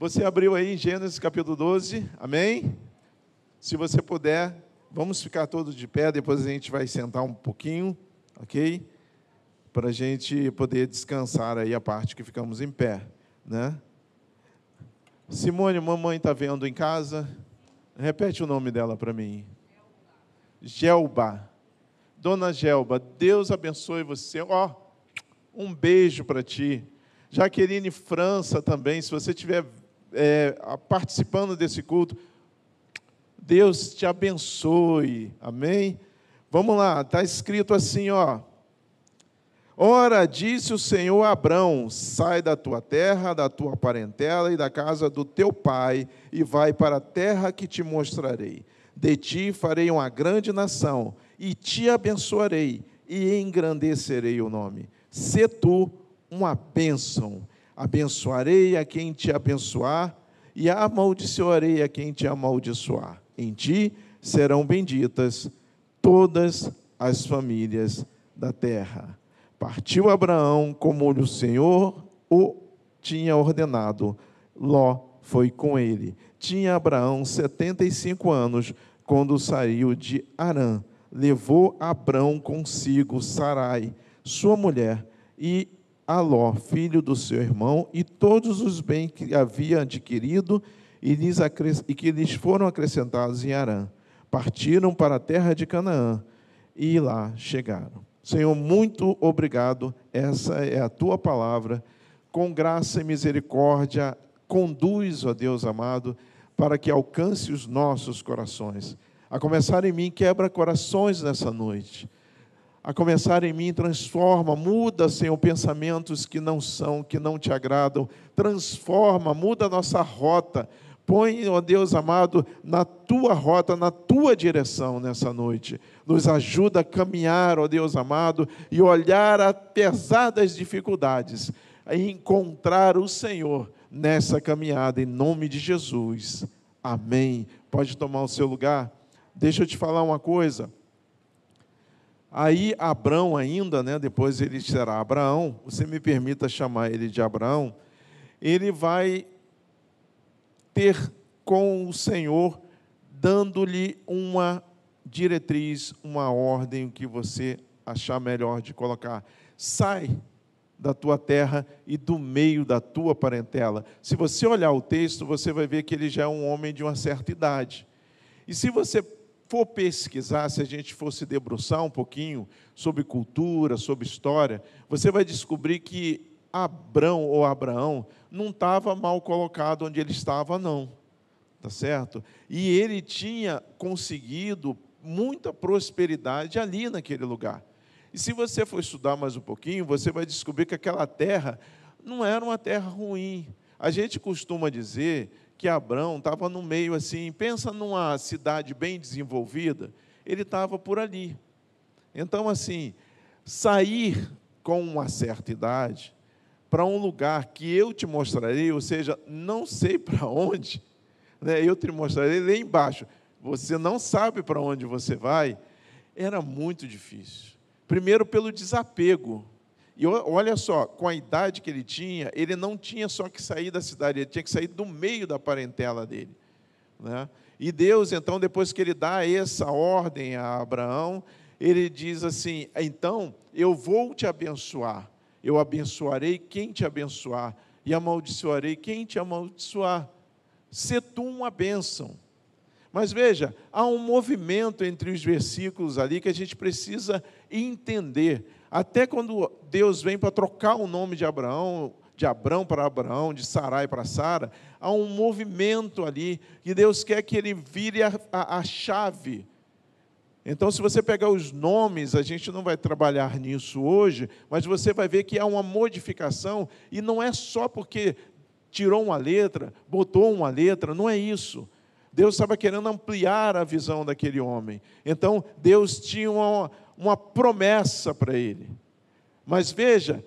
Você abriu aí Gênesis capítulo 12, amém? Se você puder, vamos ficar todos de pé, depois a gente vai sentar um pouquinho, ok? Para a gente poder descansar aí a parte que ficamos em pé, né? Simone, mamãe está vendo em casa? Repete o nome dela para mim. Gelba. Dona Gelba, Deus abençoe você. Ó, oh, um beijo para ti. Jaqueline França também, se você estiver é, participando desse culto, Deus te abençoe. Amém? Vamos lá, está escrito assim, ó. Ora, disse o Senhor a Abrão: sai da tua terra, da tua parentela e da casa do teu pai, e vai para a terra que te mostrarei. De ti farei uma grande nação, e te abençoarei, e engrandecerei o nome. Se tu uma bênção. Abençoarei a quem te abençoar, e amaldiçoarei a quem te amaldiçoar. Em ti serão benditas todas as famílias da terra. Partiu Abraão como o Senhor o tinha ordenado. Ló foi com ele. Tinha Abraão setenta e cinco anos quando saiu de Arã. Levou Abraão consigo Sarai, sua mulher, e Aló, filho do seu irmão, e todos os bens que havia adquirido e, lhes e que lhes foram acrescentados em Arã. Partiram para a terra de Canaã e lá chegaram. Senhor, muito obrigado. Essa é a tua palavra. Com graça e misericórdia, conduz, ó Deus amado, para que alcance os nossos corações. A começar em mim, quebra corações nessa noite a começar em mim, transforma, muda, Senhor, pensamentos que não são, que não te agradam, transforma, muda a nossa rota, põe, ó Deus amado, na tua rota, na tua direção nessa noite. Nos ajuda a caminhar, ó Deus amado, e olhar apesar das dificuldades, a encontrar o Senhor nessa caminhada, em nome de Jesus. Amém. Pode tomar o seu lugar. Deixa eu te falar uma coisa. Aí Abraão ainda, né, depois ele será Abraão, você me permita chamar ele de Abraão, ele vai ter com o Senhor dando-lhe uma diretriz, uma ordem que você achar melhor de colocar. Sai da tua terra e do meio da tua parentela. Se você olhar o texto, você vai ver que ele já é um homem de uma certa idade. E se você for pesquisar, se a gente fosse debruçar um pouquinho sobre cultura, sobre história, você vai descobrir que Abrão ou Abraão não estava mal colocado onde ele estava, não. Tá certo? E ele tinha conseguido muita prosperidade ali naquele lugar. E se você for estudar mais um pouquinho, você vai descobrir que aquela terra não era uma terra ruim. A gente costuma dizer que Abraão estava no meio assim, pensa numa cidade bem desenvolvida, ele estava por ali. Então, assim, sair com uma certa idade para um lugar que eu te mostrarei, ou seja, não sei para onde, né, eu te mostrarei lá embaixo, você não sabe para onde você vai, era muito difícil. Primeiro, pelo desapego e olha só, com a idade que ele tinha, ele não tinha só que sair da cidade, ele tinha que sair do meio da parentela dele. Né? E Deus, então, depois que ele dá essa ordem a Abraão, ele diz assim: então eu vou te abençoar, eu abençoarei quem te abençoar, e amaldiçoarei quem te amaldiçoar. Se tu uma bênção. Mas veja, há um movimento entre os versículos ali que a gente precisa entender. Até quando Deus vem para trocar o nome de Abraão, de Abrão para Abraão, de Sarai para Sara, há um movimento ali que Deus quer que ele vire a, a, a chave. Então, se você pegar os nomes, a gente não vai trabalhar nisso hoje, mas você vai ver que há uma modificação, e não é só porque tirou uma letra, botou uma letra, não é isso. Deus estava querendo ampliar a visão daquele homem. Então, Deus tinha uma, uma promessa para ele. Mas veja,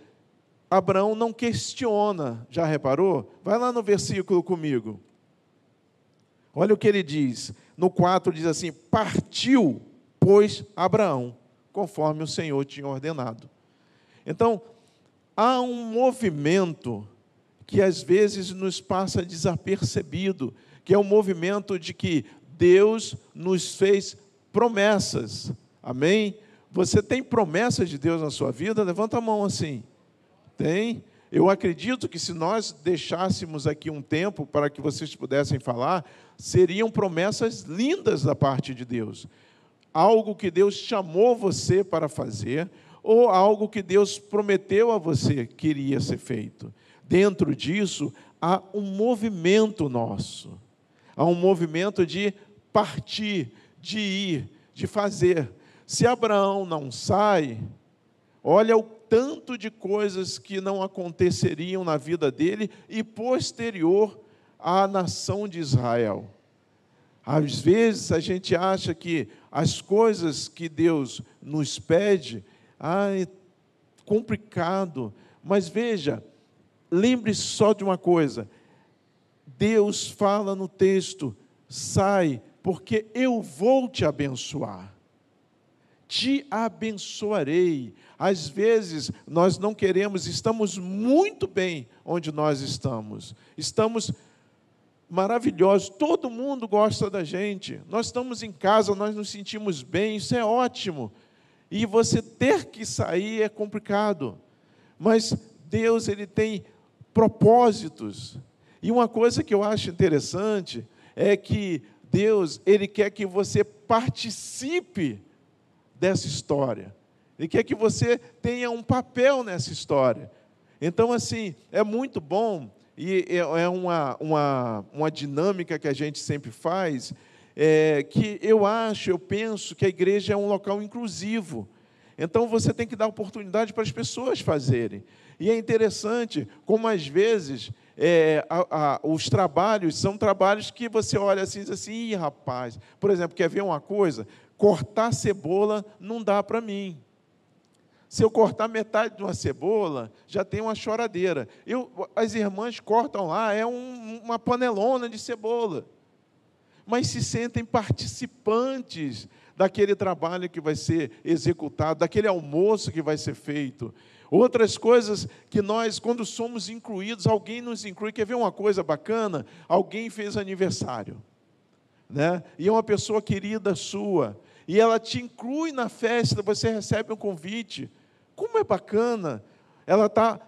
Abraão não questiona, já reparou? Vai lá no versículo comigo. Olha o que ele diz. No 4 diz assim: Partiu, pois, Abraão, conforme o Senhor tinha ordenado. Então, há um movimento que às vezes nos passa desapercebido, que é o movimento de que Deus nos fez promessas. Amém? Você tem promessas de Deus na sua vida? Levanta a mão assim. Tem? Eu acredito que se nós deixássemos aqui um tempo para que vocês pudessem falar, seriam promessas lindas da parte de Deus. Algo que Deus chamou você para fazer, ou algo que Deus prometeu a você que iria ser feito. Dentro disso, há um movimento nosso. Há um movimento de partir, de ir, de fazer. Se Abraão não sai, olha o tanto de coisas que não aconteceriam na vida dele e posterior à nação de Israel. Às vezes a gente acha que as coisas que Deus nos pede, ah, é complicado, mas veja, lembre só de uma coisa: Deus fala no texto, sai, porque eu vou te abençoar. Te abençoarei. Às vezes nós não queremos, estamos muito bem onde nós estamos. Estamos maravilhosos, todo mundo gosta da gente. Nós estamos em casa, nós nos sentimos bem, isso é ótimo. E você ter que sair é complicado. Mas Deus ele tem propósitos. E uma coisa que eu acho interessante é que Deus, ele quer que você participe dessa história. Ele quer que você tenha um papel nessa história. Então, assim, é muito bom, e é, é uma, uma, uma dinâmica que a gente sempre faz, é, que eu acho, eu penso que a igreja é um local inclusivo. Então, você tem que dar oportunidade para as pessoas fazerem. E é interessante como, às vezes, é, a, a, os trabalhos são trabalhos que você olha assim e diz assim, Ih, rapaz, por exemplo, quer ver uma coisa? Cortar cebola não dá para mim. Se eu cortar metade de uma cebola, já tem uma choradeira. Eu, as irmãs cortam lá, é um, uma panelona de cebola. Mas se sentem participantes daquele trabalho que vai ser executado, daquele almoço que vai ser feito. Outras coisas que nós, quando somos incluídos, alguém nos inclui. Quer ver uma coisa bacana? Alguém fez aniversário, né? E é uma pessoa querida sua, e ela te inclui na festa, você recebe um convite. Como é bacana! Ela está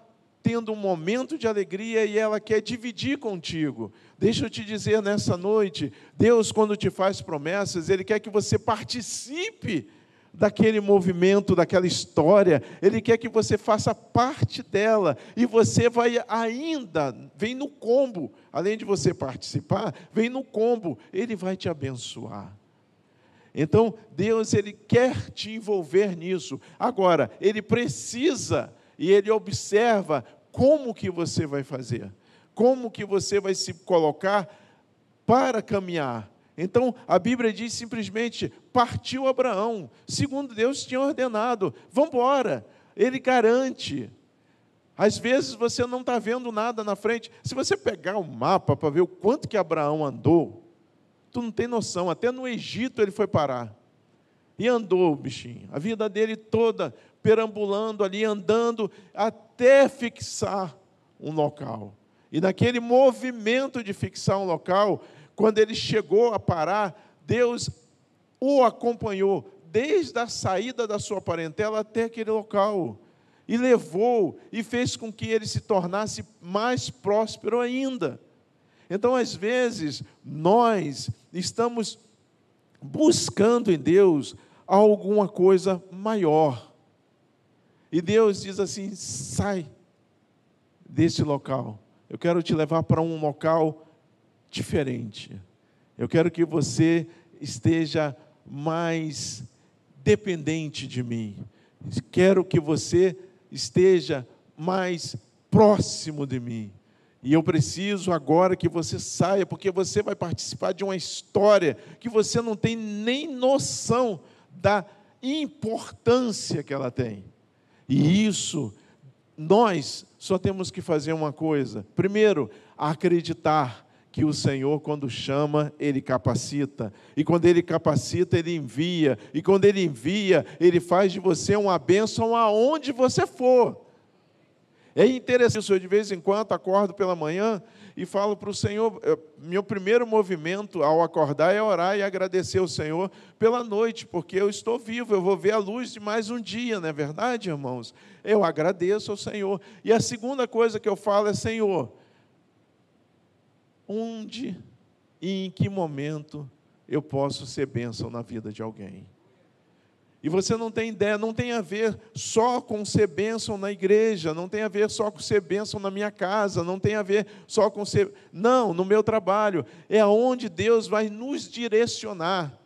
tendo um momento de alegria e ela quer dividir contigo. Deixa eu te dizer nessa noite, Deus, quando te faz promessas, Ele quer que você participe daquele movimento, daquela história, Ele quer que você faça parte dela, e você vai ainda, vem no combo, além de você participar, vem no combo, Ele vai te abençoar. Então, Deus, Ele quer te envolver nisso. Agora, Ele precisa e Ele observa como que você vai fazer, como que você vai se colocar para caminhar. Então, a Bíblia diz simplesmente: partiu Abraão, segundo Deus tinha ordenado, vamos embora. Ele garante. Às vezes você não está vendo nada na frente. Se você pegar o mapa para ver o quanto que Abraão andou, tu não tem noção. Até no Egito ele foi parar. E andou bichinho. A vida dele toda perambulando ali, andando, até fixar um local. E naquele movimento de fixar um local, quando ele chegou a parar, Deus o acompanhou desde a saída da sua parentela até aquele local e levou e fez com que ele se tornasse mais próspero ainda. Então, às vezes, nós estamos buscando em Deus alguma coisa maior. E Deus diz assim: sai desse local. Eu quero te levar para um local diferente. Eu quero que você esteja mais dependente de mim. Quero que você esteja mais próximo de mim. E eu preciso agora que você saia, porque você vai participar de uma história que você não tem nem noção da importância que ela tem. E isso, nós só temos que fazer uma coisa: primeiro, acreditar que o Senhor, quando chama, Ele capacita. E quando Ele capacita, Ele envia. E quando Ele envia, Ele faz de você uma bênção aonde você for. É interessante, eu de vez em quando acordo pela manhã e falo para o Senhor, meu primeiro movimento ao acordar é orar e agradecer ao Senhor pela noite, porque eu estou vivo, eu vou ver a luz de mais um dia, não é verdade, irmãos? Eu agradeço ao Senhor. E a segunda coisa que eu falo é, Senhor, onde e em que momento eu posso ser bênção na vida de alguém? E você não tem ideia, não tem a ver só com ser bênção na igreja, não tem a ver só com ser bênção na minha casa, não tem a ver só com ser. Não, no meu trabalho. É aonde Deus vai nos direcionar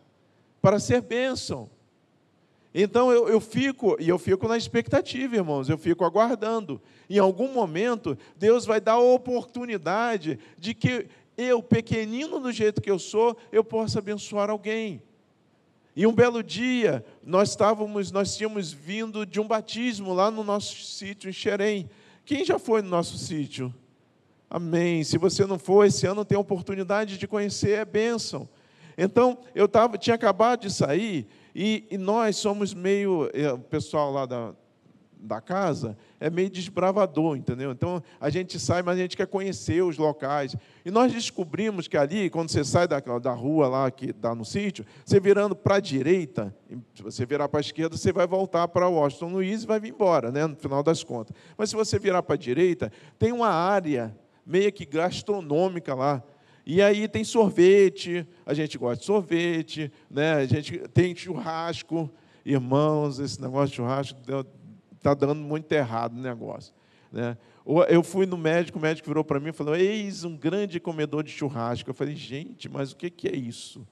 para ser bênção. Então eu, eu fico, e eu fico na expectativa, irmãos, eu fico aguardando. Em algum momento, Deus vai dar a oportunidade de que eu, pequenino do jeito que eu sou, eu possa abençoar alguém. E um belo dia, nós estávamos, nós tínhamos vindo de um batismo lá no nosso sítio em Xerém. Quem já foi no nosso sítio? Amém. Se você não for, esse ano tem a oportunidade de conhecer, é bênção. Então, eu tava, tinha acabado de sair e, e nós somos meio, é, o pessoal lá da, da casa é meio desbravador, entendeu? Então a gente sai, mas a gente quer conhecer os locais. E nós descobrimos que ali, quando você sai da, da rua lá que dá no sítio, você virando para a direita, se você virar para a esquerda, você vai voltar para Washington Luiz e vai vir embora, né? no final das contas. Mas se você virar para a direita, tem uma área meio que gastronômica lá. E aí tem sorvete, a gente gosta de sorvete, né? a gente tem churrasco. Irmãos, esse negócio de churrasco está dando muito errado o negócio. Né? Eu fui no médico, o médico virou para mim e falou: Eis um grande comedor de churrasco. Eu falei: Gente, mas o que é isso?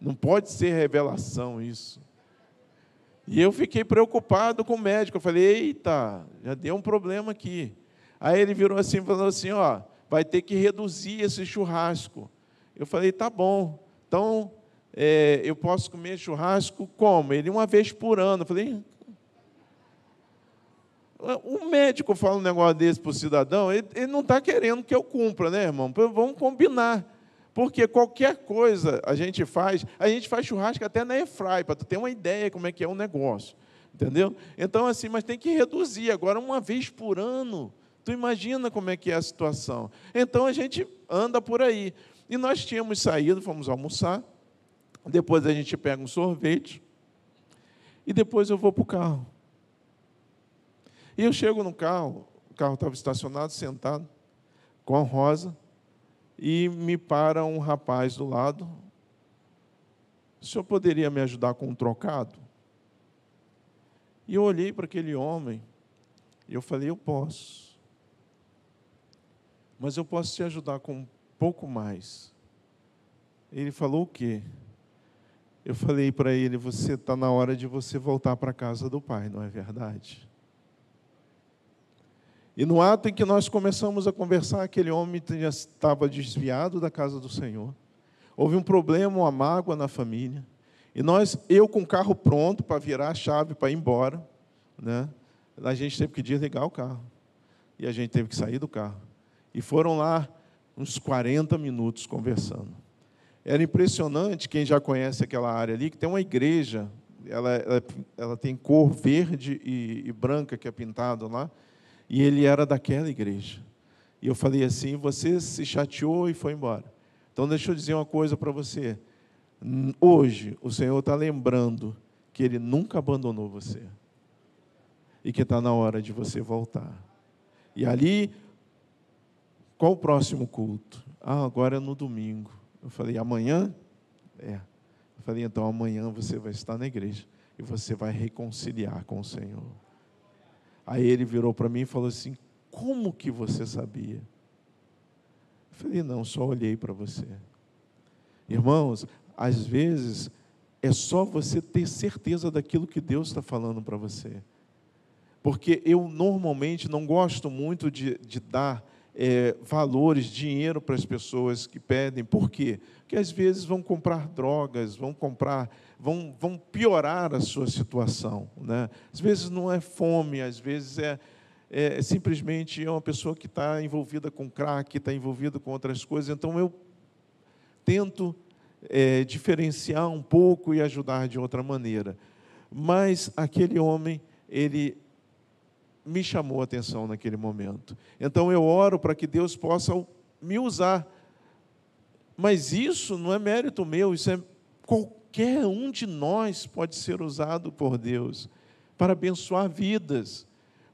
Não pode ser revelação isso. E eu fiquei preocupado com o médico. Eu falei: Eita, já deu um problema aqui. Aí ele virou assim e falou assim: Ó, vai ter que reduzir esse churrasco. Eu falei: Tá bom. Então, é, eu posso comer churrasco como? Ele uma vez por ano. Eu falei: um médico fala um negócio desse para o cidadão, ele, ele não está querendo que eu cumpra, né, irmão? Vamos combinar. Porque qualquer coisa a gente faz, a gente faz churrasco até na Efrai, para tu ter uma ideia como é que é o negócio. Entendeu? Então, assim, mas tem que reduzir. Agora, uma vez por ano, tu imagina como é que é a situação. Então, a gente anda por aí. E nós tínhamos saído, fomos almoçar, depois a gente pega um sorvete, e depois eu vou para o carro. E eu chego no carro, o carro estava estacionado, sentado, com a rosa, e me para um rapaz do lado. O senhor poderia me ajudar com um trocado? E eu olhei para aquele homem e eu falei: Eu posso. Mas eu posso te ajudar com um pouco mais. Ele falou o quê? Eu falei para ele: Você está na hora de você voltar para a casa do pai, não é verdade? E no ato em que nós começamos a conversar, aquele homem já estava desviado da casa do Senhor. Houve um problema, uma mágoa na família. E nós, eu com o carro pronto para virar a chave para ir embora, né? A gente teve que desligar o carro. E a gente teve que sair do carro. E foram lá uns 40 minutos conversando. Era impressionante, quem já conhece aquela área ali, que tem uma igreja, ela, ela, ela tem cor verde e, e branca que é pintado lá. E ele era daquela igreja. E eu falei assim: você se chateou e foi embora. Então, deixa eu dizer uma coisa para você. Hoje, o Senhor está lembrando que Ele nunca abandonou você. E que está na hora de você voltar. E ali, qual o próximo culto? Ah, agora é no domingo. Eu falei: amanhã? É. Eu falei: então amanhã você vai estar na igreja. E você vai reconciliar com o Senhor. Aí ele virou para mim e falou assim: Como que você sabia? Eu falei: Não, só olhei para você. Irmãos, às vezes é só você ter certeza daquilo que Deus está falando para você. Porque eu normalmente não gosto muito de, de dar é, valores, dinheiro para as pessoas que pedem. Por quê? Porque às vezes vão comprar drogas, vão comprar, vão, vão piorar a sua situação. Né? Às vezes não é fome, às vezes é, é, é simplesmente uma pessoa que está envolvida com crack, está envolvida com outras coisas. Então eu tento é, diferenciar um pouco e ajudar de outra maneira. Mas aquele homem, ele me chamou a atenção naquele momento. Então eu oro para que Deus possa me usar. Mas isso não é mérito meu, isso é qualquer um de nós pode ser usado por Deus para abençoar vidas,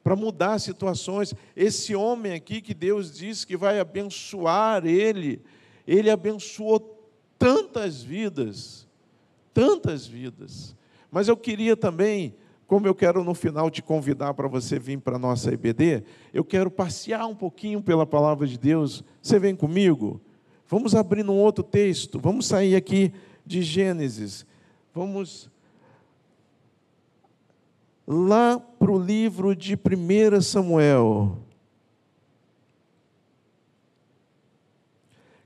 para mudar situações. Esse homem aqui que Deus disse que vai abençoar ele, ele abençoou tantas vidas, tantas vidas. Mas eu queria também, como eu quero no final te convidar para você vir para a nossa IBD, eu quero passear um pouquinho pela palavra de Deus. Você vem comigo? Vamos abrir num outro texto, vamos sair aqui de Gênesis. Vamos lá para o livro de 1 Samuel,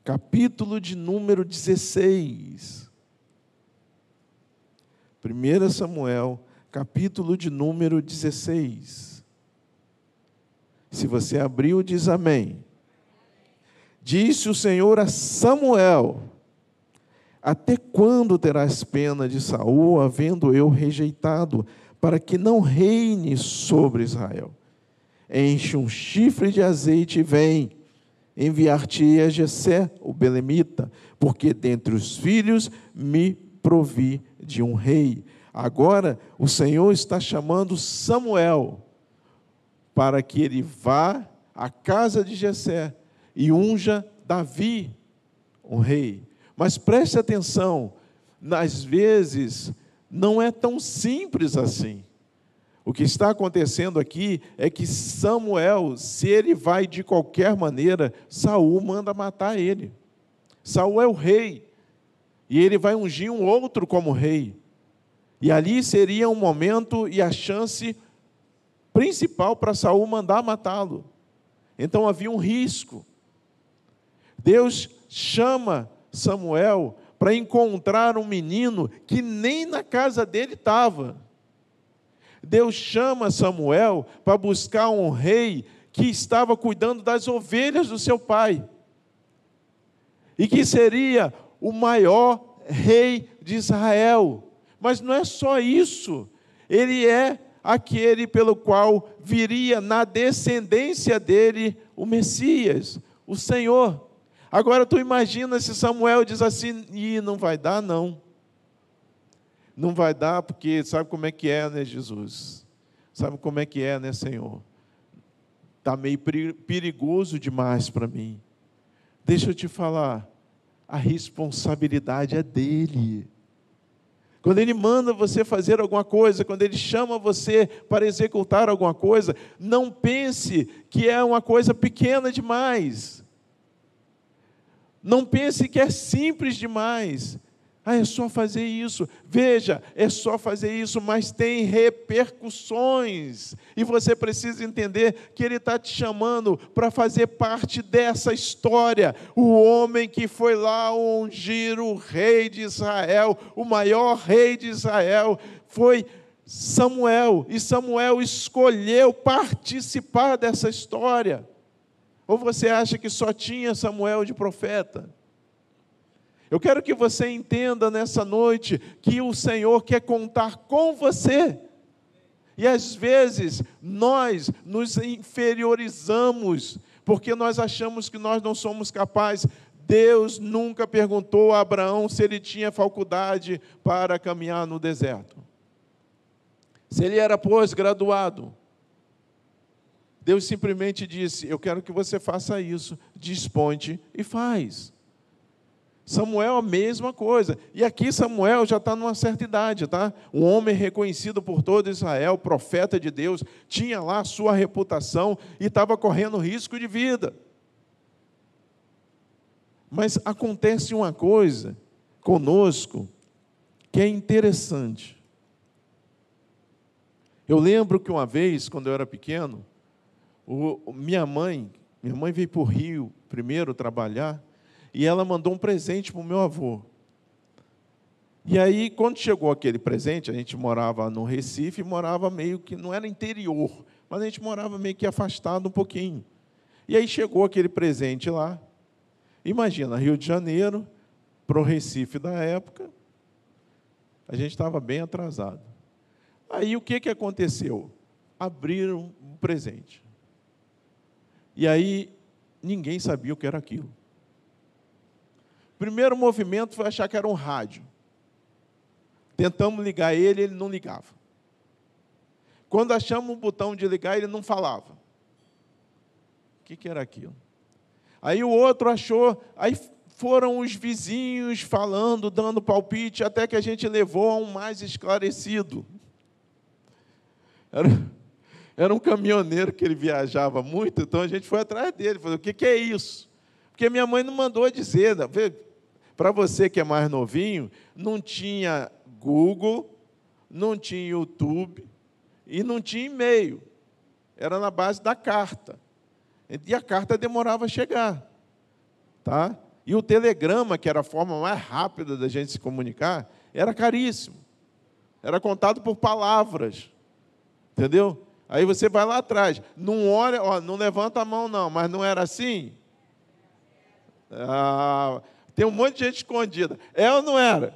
capítulo de número 16. 1 Samuel, capítulo de número 16. Se você abriu, diz amém. Disse o Senhor a Samuel: Até quando terás pena de Saul, havendo eu rejeitado? para que não reine sobre Israel. Enche um chifre de azeite e vem. Enviar-te a Jessé, o belemita, porque dentre os filhos me provi de um rei. Agora o Senhor está chamando Samuel para que ele vá à casa de Jessé e unja Davi, um rei. Mas preste atenção, às vezes não é tão simples assim. O que está acontecendo aqui é que Samuel, se ele vai de qualquer maneira, Saul manda matar ele. Saul é o rei. E ele vai ungir um outro como rei. E ali seria um momento e a chance principal para Saul mandar matá-lo. Então havia um risco. Deus chama Samuel para encontrar um menino que nem na casa dele estava. Deus chama Samuel para buscar um rei que estava cuidando das ovelhas do seu pai. E que seria o maior rei de Israel. Mas não é só isso. Ele é aquele pelo qual viria na descendência dele o Messias, o Senhor. Agora tu imagina se Samuel diz assim, e não vai dar não. Não vai dar porque sabe como é que é, né, Jesus? Sabe como é que é, né, Senhor? Tá meio perigoso demais para mim. Deixa eu te falar, a responsabilidade é dele. Quando ele manda você fazer alguma coisa, quando ele chama você para executar alguma coisa, não pense que é uma coisa pequena demais. Não pense que é simples demais. Ah, é só fazer isso. Veja, é só fazer isso, mas tem repercussões. E você precisa entender que Ele está te chamando para fazer parte dessa história. O homem que foi lá ungir o rei de Israel, o maior rei de Israel, foi Samuel. E Samuel escolheu participar dessa história. Ou você acha que só tinha Samuel de profeta? Eu quero que você entenda nessa noite que o Senhor quer contar com você. E às vezes nós nos inferiorizamos, porque nós achamos que nós não somos capazes. Deus nunca perguntou a Abraão se ele tinha faculdade para caminhar no deserto. Se ele era pós-graduado. Deus simplesmente disse: Eu quero que você faça isso, desponte e faz. Samuel, a mesma coisa. E aqui Samuel já está numa certa idade, tá? Um homem reconhecido por todo Israel, profeta de Deus, tinha lá sua reputação e estava correndo risco de vida. Mas acontece uma coisa conosco que é interessante. Eu lembro que uma vez, quando eu era pequeno, o, minha mãe, minha mãe veio para o Rio primeiro trabalhar, e ela mandou um presente para o meu avô. E aí, quando chegou aquele presente, a gente morava no Recife, morava meio que, não era interior, mas a gente morava meio que afastado um pouquinho. E aí chegou aquele presente lá. Imagina, Rio de Janeiro, para o Recife da época, a gente estava bem atrasado. Aí o que, que aconteceu? abriram um presente. E aí ninguém sabia o que era aquilo. O primeiro movimento foi achar que era um rádio. Tentamos ligar ele, ele não ligava. Quando achamos um botão de ligar, ele não falava. O que, que era aquilo? Aí o outro achou, aí foram os vizinhos falando, dando palpite, até que a gente levou a um mais esclarecido. Era, era um caminhoneiro que ele viajava muito, então a gente foi atrás dele, falou: o que, que é isso? Porque minha mãe não mandou dizer. Para você que é mais novinho, não tinha Google, não tinha YouTube e não tinha e-mail. Era na base da carta. E a carta demorava a chegar. Tá? E o telegrama, que era a forma mais rápida da gente se comunicar, era caríssimo. Era contado por palavras. Entendeu? Aí você vai lá atrás. Não olha, ó, não levanta a mão, não, mas não era assim? Ah, tem um monte de gente escondida. É ou não era?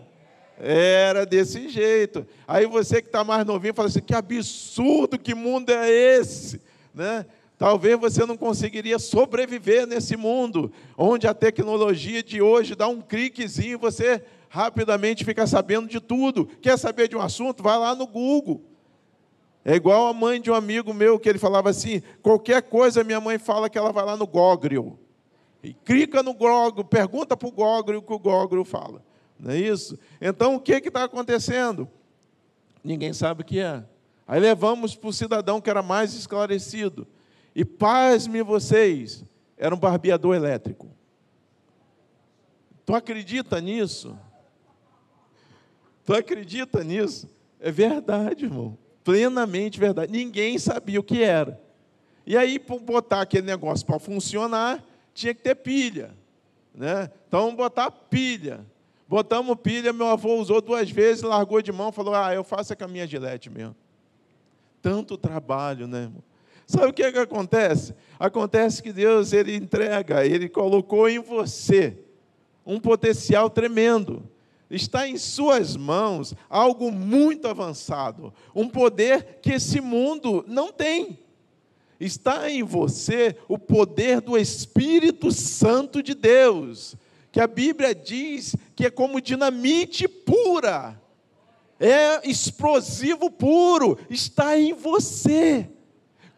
Era desse jeito. Aí você que está mais novinho fala assim: que absurdo, que mundo é esse? Né? Talvez você não conseguiria sobreviver nesse mundo, onde a tecnologia de hoje dá um cliquezinho e você rapidamente fica sabendo de tudo. Quer saber de um assunto? Vai lá no Google. É igual a mãe de um amigo meu que ele falava assim: qualquer coisa minha mãe fala que ela vai lá no Google. E clica no Google, pergunta para o Google o que o Google fala. Não é isso? Então o que está acontecendo? Ninguém sabe o que é. Aí levamos para o cidadão que era mais esclarecido. E pasme vocês, era um barbeador elétrico. Tu acredita nisso? Tu acredita nisso? É verdade, irmão. Plenamente verdade. Ninguém sabia o que era. E aí, para botar aquele negócio para funcionar, tinha que ter pilha. Né? Então, vamos botar pilha. Botamos pilha, meu avô usou duas vezes, largou de mão, falou: Ah, eu faço é com a minha gilete mesmo. Tanto trabalho, né, irmão? Sabe o que, é que acontece? Acontece que Deus ele entrega, ele colocou em você um potencial tremendo. Está em suas mãos algo muito avançado, um poder que esse mundo não tem. Está em você o poder do Espírito Santo de Deus, que a Bíblia diz que é como dinamite pura, é explosivo puro, está em você.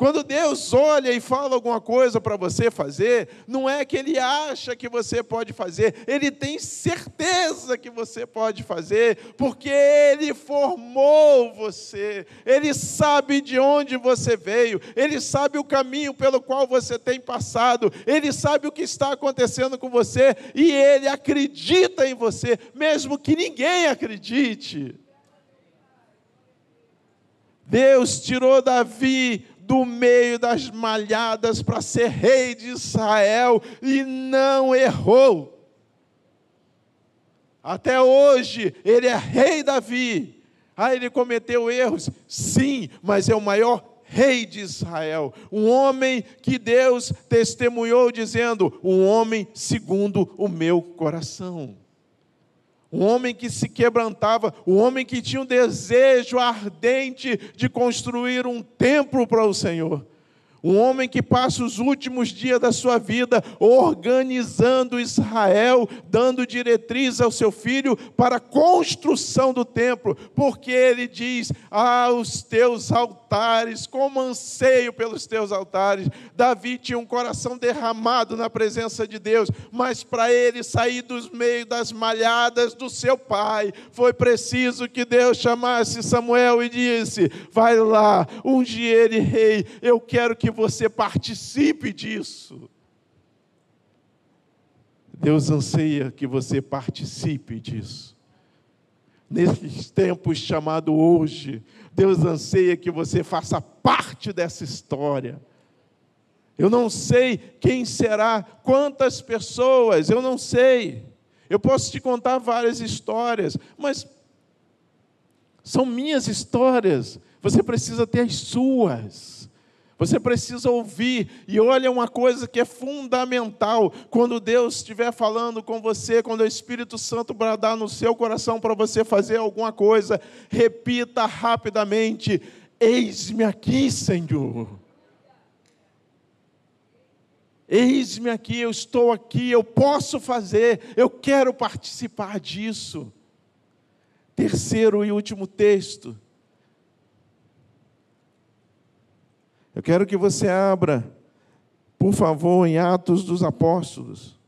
Quando Deus olha e fala alguma coisa para você fazer, não é que Ele acha que você pode fazer, Ele tem certeza que você pode fazer, porque Ele formou você, Ele sabe de onde você veio, Ele sabe o caminho pelo qual você tem passado, Ele sabe o que está acontecendo com você e Ele acredita em você, mesmo que ninguém acredite. Deus tirou Davi do meio das malhadas para ser rei de Israel e não errou. Até hoje, ele é rei Davi. Ah, ele cometeu erros? Sim, mas é o maior rei de Israel. Um homem que Deus testemunhou dizendo: um homem segundo o meu coração um homem que se quebrantava, um homem que tinha um desejo ardente de construir um templo para o Senhor. Um homem que passa os últimos dias da sua vida organizando Israel, dando diretriz ao seu filho para a construção do templo, porque ele diz: Ah, os teus altares, como anseio pelos teus altares. Davi tinha um coração derramado na presença de Deus, mas para ele sair dos meios das malhadas do seu pai, foi preciso que Deus chamasse Samuel e disse: Vai lá, unge ele rei, eu quero que que você participe disso. Deus anseia que você participe disso. Nesses tempos chamado hoje, Deus anseia que você faça parte dessa história. Eu não sei quem será, quantas pessoas, eu não sei. Eu posso te contar várias histórias, mas são minhas histórias. Você precisa ter as suas. Você precisa ouvir. E olha uma coisa que é fundamental: quando Deus estiver falando com você, quando o Espírito Santo bradar no seu coração para você fazer alguma coisa, repita rapidamente: Eis-me aqui, Senhor. Eis-me aqui, eu estou aqui, eu posso fazer, eu quero participar disso. Terceiro e último texto. Eu quero que você abra, por favor, em Atos dos Apóstolos.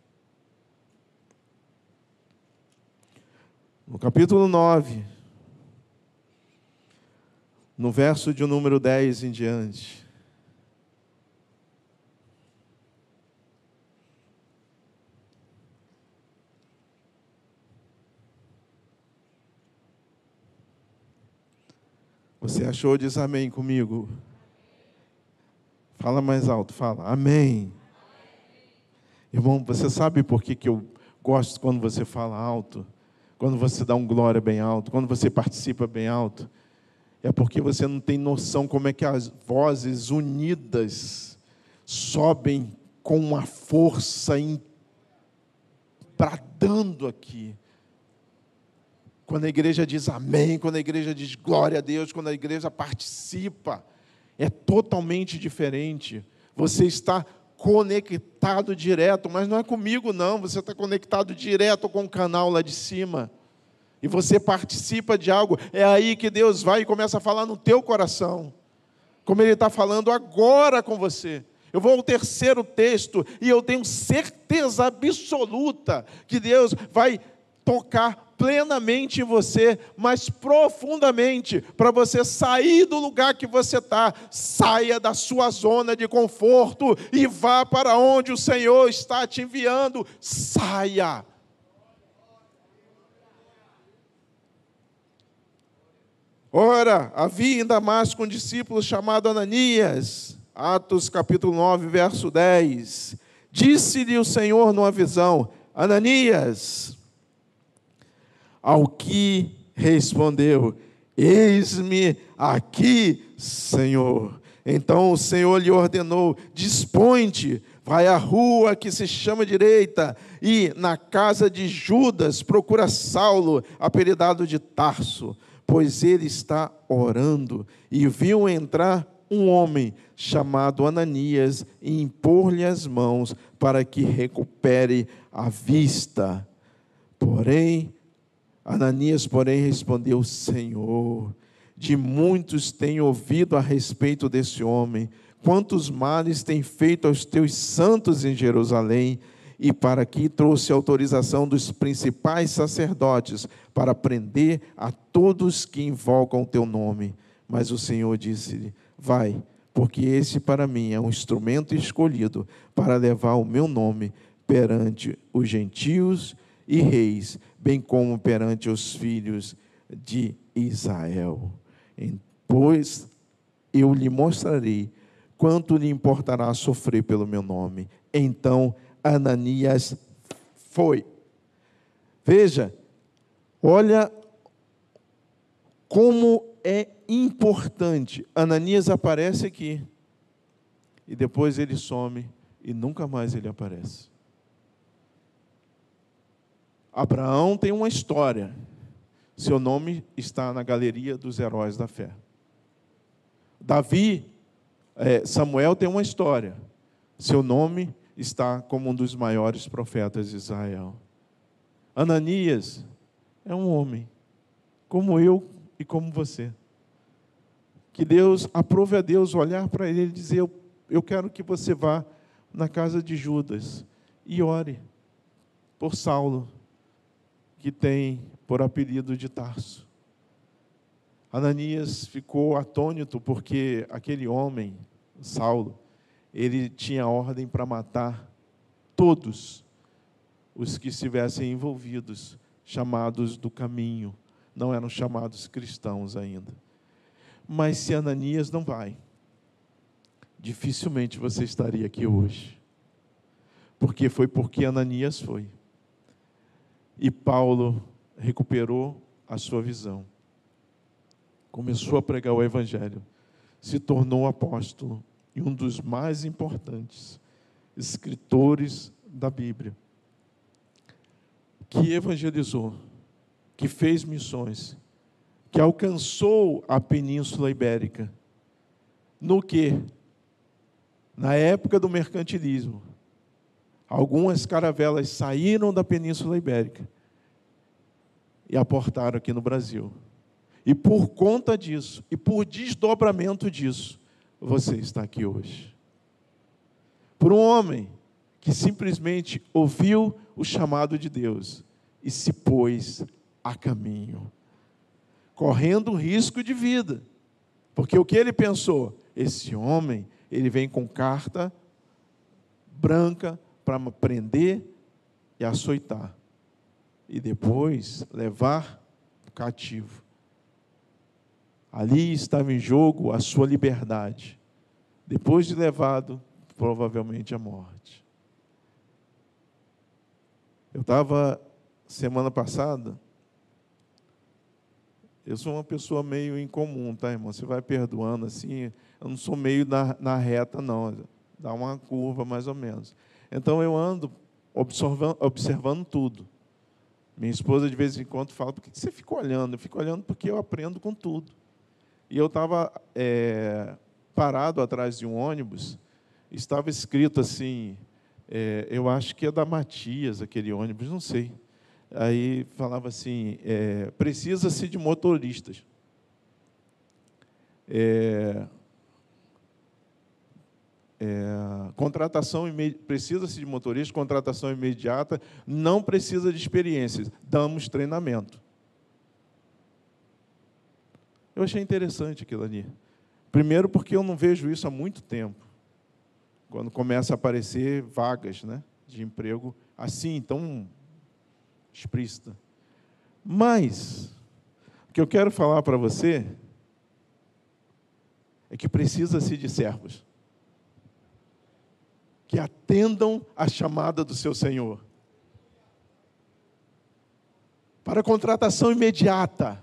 No capítulo 9, no verso de número 10 em diante. Você achou? Diz amém comigo. Fala mais alto, fala. Amém. Irmão, você sabe por que, que eu gosto quando você fala alto? Quando você dá um glória bem alto? Quando você participa bem alto? É porque você não tem noção como é que as vozes unidas sobem com uma força bradando aqui. Quando a igreja diz amém, quando a igreja diz glória a Deus, quando a igreja participa, é totalmente diferente. Você está conectado direto, mas não é comigo, não. Você está conectado direto com o canal lá de cima. E você participa de algo. É aí que Deus vai e começa a falar no teu coração. Como Ele está falando agora com você. Eu vou ao terceiro texto e eu tenho certeza absoluta que Deus vai tocar plenamente em você, mas profundamente, para você sair do lugar que você está, saia da sua zona de conforto e vá para onde o Senhor está te enviando. Saia. Ora, havia em Damasco um discípulo chamado Ananias, Atos capítulo 9, verso 10. Disse-lhe o Senhor numa visão: Ananias, ao que respondeu: Eis-me aqui, Senhor. Então o Senhor lhe ordenou: Dispõe-te, vai à rua que se chama direita, e na casa de Judas procura Saulo, apelidado de Tarso, pois ele está orando. E viu entrar um homem chamado Ananias e impor-lhe as mãos para que recupere a vista. Porém, Ananias, porém, respondeu: Senhor, de muitos tenho ouvido a respeito desse homem, quantos males tem feito aos teus santos em Jerusalém, e para que trouxe autorização dos principais sacerdotes para prender a todos que invocam o teu nome. Mas o Senhor disse-lhe: Vai, porque esse para mim é um instrumento escolhido para levar o meu nome perante os gentios e reis, bem como perante os filhos de Israel. Pois eu lhe mostrarei quanto lhe importará sofrer pelo meu nome. Então Ananias foi. Veja, olha como é importante. Ananias aparece aqui e depois ele some e nunca mais ele aparece. Abraão tem uma história. Seu nome está na galeria dos heróis da fé. Davi, é, Samuel tem uma história. Seu nome está como um dos maiores profetas de Israel. Ananias é um homem, como eu e como você. Que Deus, aprove a Deus olhar para ele e dizer: eu, eu quero que você vá na casa de Judas e ore por Saulo que tem por apelido de Tarso. Ananias ficou atônito porque aquele homem, Saulo, ele tinha ordem para matar todos os que estivessem envolvidos, chamados do caminho, não eram chamados cristãos ainda. Mas se Ananias não vai, dificilmente você estaria aqui hoje. Porque foi porque Ananias foi. E Paulo recuperou a sua visão. Começou a pregar o Evangelho. Se tornou apóstolo e um dos mais importantes escritores da Bíblia. Que evangelizou, que fez missões, que alcançou a Península Ibérica no que, na época do mercantilismo, algumas caravelas saíram da Península Ibérica e aportaram aqui no Brasil. E por conta disso, e por desdobramento disso, você está aqui hoje. Por um homem que simplesmente ouviu o chamado de Deus e se pôs a caminho, correndo risco de vida. Porque o que ele pensou? Esse homem, ele vem com carta branca para prender e açoitar. E depois levar cativo. Ali estava em jogo a sua liberdade. Depois de levado, provavelmente, à morte. Eu estava, semana passada, eu sou uma pessoa meio incomum, tá, irmão? Você vai perdoando assim. Eu não sou meio na, na reta, não. Dá uma curva mais ou menos. Então eu ando observando, observando tudo. Minha esposa de vez em quando fala: por que você fica olhando? Eu fico olhando porque eu aprendo com tudo. E eu estava é, parado atrás de um ônibus, estava escrito assim, é, eu acho que é da Matias aquele ônibus, não sei. Aí falava assim: é, precisa-se de motoristas. É, é, contratação precisa-se de motoristas, contratação imediata, não precisa de experiências, damos treinamento. Eu achei interessante aquilo ali. Primeiro, porque eu não vejo isso há muito tempo. Quando começa a aparecer vagas né, de emprego assim, tão explícita. Mas, o que eu quero falar para você é que precisa-se de servos que atendam a chamada do seu Senhor. Para contratação imediata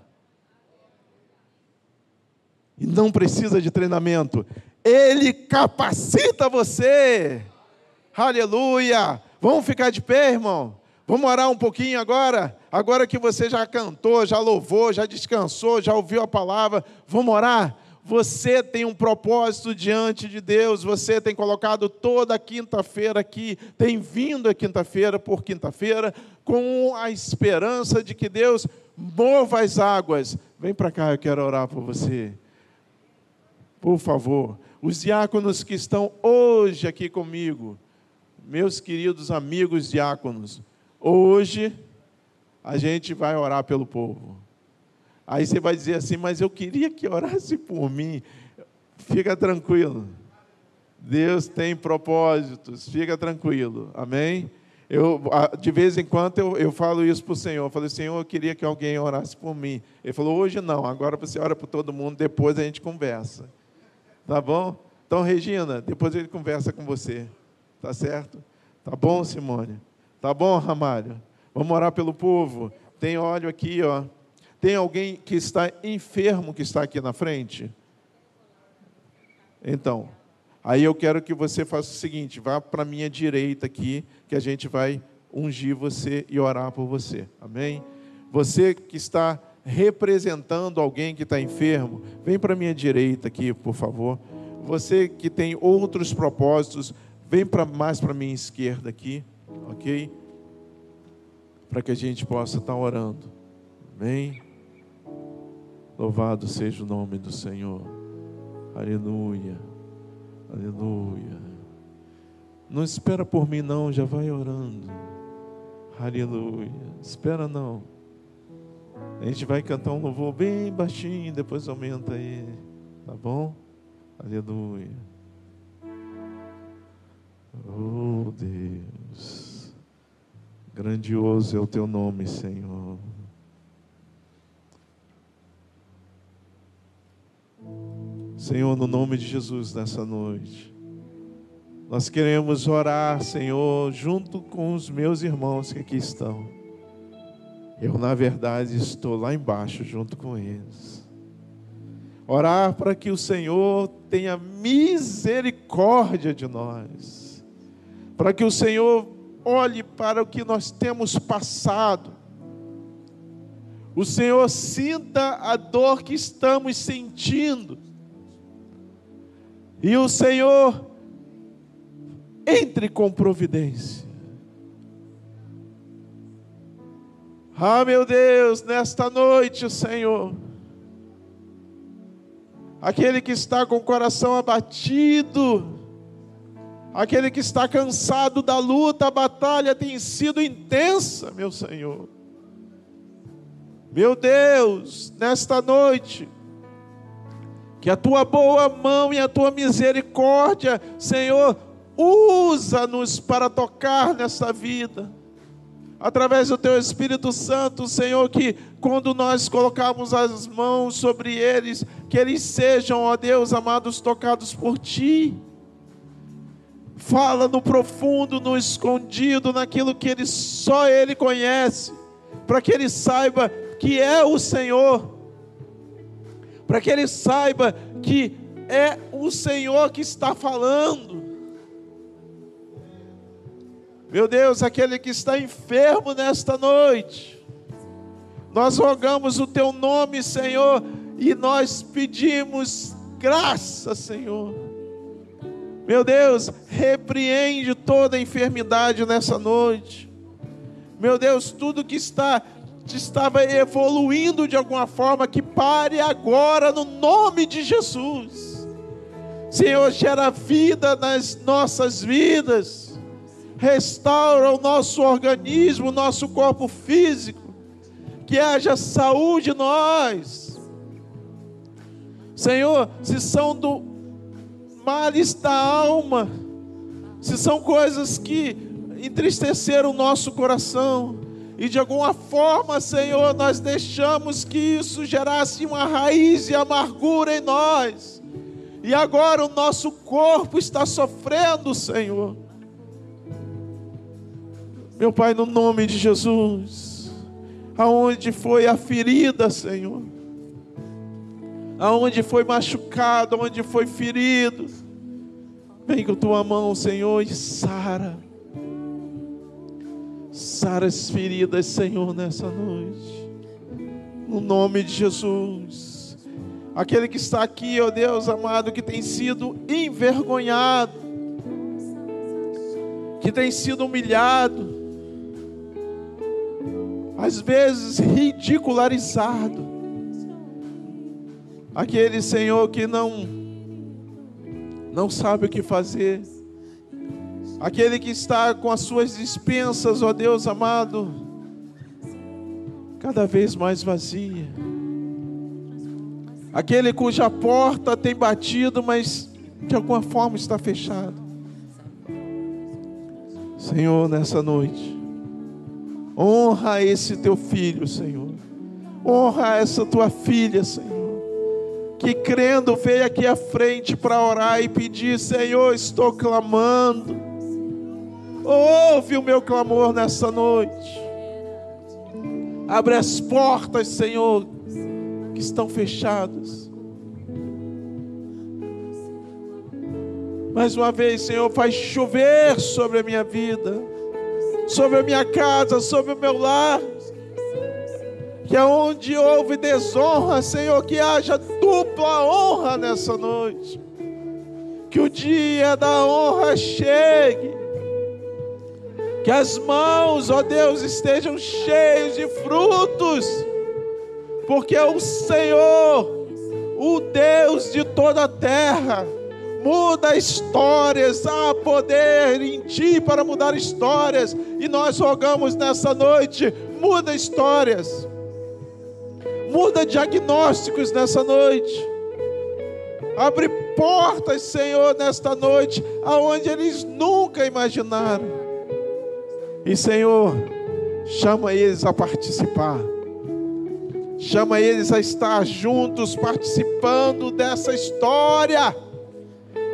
e não precisa de treinamento. Ele capacita você. Aleluia! Vamos ficar de pé, irmão? Vamos orar um pouquinho agora? Agora que você já cantou, já louvou, já descansou, já ouviu a palavra, vamos orar? Você tem um propósito diante de Deus, você tem colocado toda quinta-feira aqui, tem vindo a quinta-feira por quinta-feira, com a esperança de que Deus mova as águas. Vem para cá, eu quero orar por você por favor, os diáconos que estão hoje aqui comigo, meus queridos amigos diáconos, hoje a gente vai orar pelo povo. Aí você vai dizer assim, mas eu queria que orasse por mim. Fica tranquilo. Deus tem propósitos, fica tranquilo. Amém? Eu, de vez em quando eu, eu falo isso para o Senhor. Eu falei, Senhor, eu queria que alguém orasse por mim. Ele falou, hoje não, agora você ora por todo mundo, depois a gente conversa. Tá bom? Então, Regina, depois ele conversa com você. Tá certo? Tá bom, Simone? Tá bom, Ramalho? Vamos orar pelo povo. Tem óleo aqui, ó. Tem alguém que está enfermo que está aqui na frente? Então, aí eu quero que você faça o seguinte: vá para a minha direita aqui, que a gente vai ungir você e orar por você. Amém? Você que está representando alguém que está enfermo, vem para a minha direita aqui, por favor. Você que tem outros propósitos, vem para mais para a minha esquerda aqui, ok? Para que a gente possa estar tá orando. Amém? Louvado seja o nome do Senhor. Aleluia. Aleluia. Não espera por mim, não, já vai orando. Aleluia. Espera não. A gente vai cantar um louvor bem baixinho, depois aumenta aí. Tá bom? Aleluia. Oh Deus, grandioso é o teu nome, Senhor. Senhor, no nome de Jesus, nessa noite, nós queremos orar, Senhor, junto com os meus irmãos que aqui estão. Eu, na verdade, estou lá embaixo junto com eles. Orar para que o Senhor tenha misericórdia de nós, para que o Senhor olhe para o que nós temos passado, o Senhor sinta a dor que estamos sentindo, E o Senhor entre com providência. Ah, meu Deus, nesta noite, Senhor, aquele que está com o coração abatido, aquele que está cansado da luta, a batalha tem sido intensa, meu Senhor. Meu Deus, nesta noite, que a tua boa mão e a tua misericórdia, Senhor, usa-nos para tocar nessa vida. Através do teu Espírito Santo, Senhor, que quando nós colocarmos as mãos sobre eles, que eles sejam, ó Deus amados, tocados por ti. Fala no profundo, no escondido, naquilo que ele, só Ele conhece, para que ele saiba que é o Senhor, para que ele saiba que é o Senhor que está falando. Meu Deus, aquele que está enfermo nesta noite, nós rogamos o teu nome, Senhor, e nós pedimos graça, Senhor. Meu Deus, repreende toda enfermidade nessa noite. Meu Deus, tudo que está estava evoluindo de alguma forma, que pare agora no nome de Jesus. Senhor, gera vida nas nossas vidas, restaura o nosso organismo, o nosso corpo físico, que haja saúde em nós. Senhor, se são do males da alma, se são coisas que entristeceram o nosso coração, e de alguma forma, Senhor, nós deixamos que isso gerasse uma raiz de amargura em nós. E agora o nosso corpo está sofrendo, Senhor. Meu Pai, no nome de Jesus, aonde foi a ferida, Senhor, aonde foi machucado, aonde foi ferido, vem com tua mão, Senhor, e sara Sara as feridas, Senhor, nessa noite. No nome de Jesus. Aquele que está aqui, ó Deus amado, que tem sido envergonhado, que tem sido humilhado, às vezes ridicularizado. Aquele Senhor que não não sabe o que fazer aquele que está com as suas dispensas, ó Deus amado, cada vez mais vazia, aquele cuja porta tem batido, mas de alguma forma está fechada. Senhor, nessa noite, honra esse teu filho, Senhor, honra essa tua filha, Senhor que crendo veio aqui à frente para orar e pedir: Senhor, estou clamando, Ouve o meu clamor nessa noite. Abre as portas, Senhor, que estão fechadas. Mais uma vez, Senhor, faz chover sobre a minha vida, sobre a minha casa, sobre o meu lar. Que aonde houve desonra, Senhor, que haja dupla honra nessa noite. Que o dia da honra chegue que as mãos, ó Deus, estejam cheias de frutos, porque o Senhor, o Deus de toda a terra, muda histórias, há poder em Ti para mudar histórias, e nós rogamos nessa noite: muda histórias, muda diagnósticos nessa noite, abre portas, Senhor, nesta noite, aonde eles nunca imaginaram. E Senhor, chama eles a participar. Chama eles a estar juntos participando dessa história.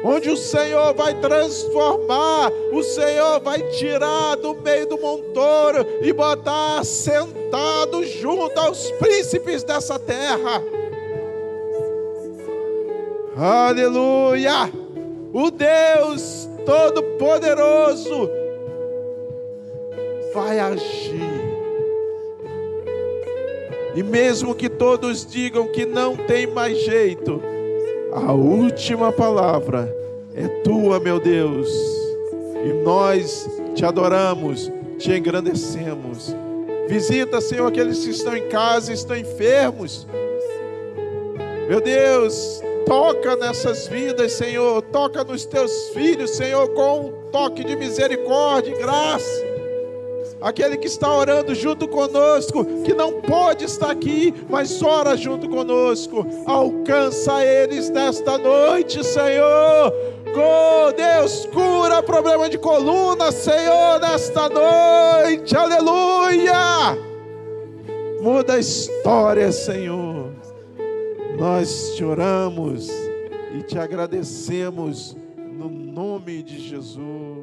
Onde o Senhor vai transformar, o Senhor vai tirar do meio do montouro e botar sentado junto aos príncipes dessa terra. Aleluia! O Deus Todo-Poderoso vai agir. E mesmo que todos digam que não tem mais jeito, a última palavra é tua, meu Deus. E nós te adoramos, te engrandecemos. Visita, Senhor, aqueles que estão em casa estão enfermos. Meu Deus, toca nessas vidas, Senhor. Toca nos teus filhos, Senhor, com um toque de misericórdia e graça. Aquele que está orando junto conosco, que não pode estar aqui, mas ora junto conosco. Alcança eles nesta noite, Senhor. Oh, Deus, cura problema de coluna, Senhor, nesta noite. Aleluia! Muda a história, Senhor. Nós te oramos e te agradecemos no nome de Jesus.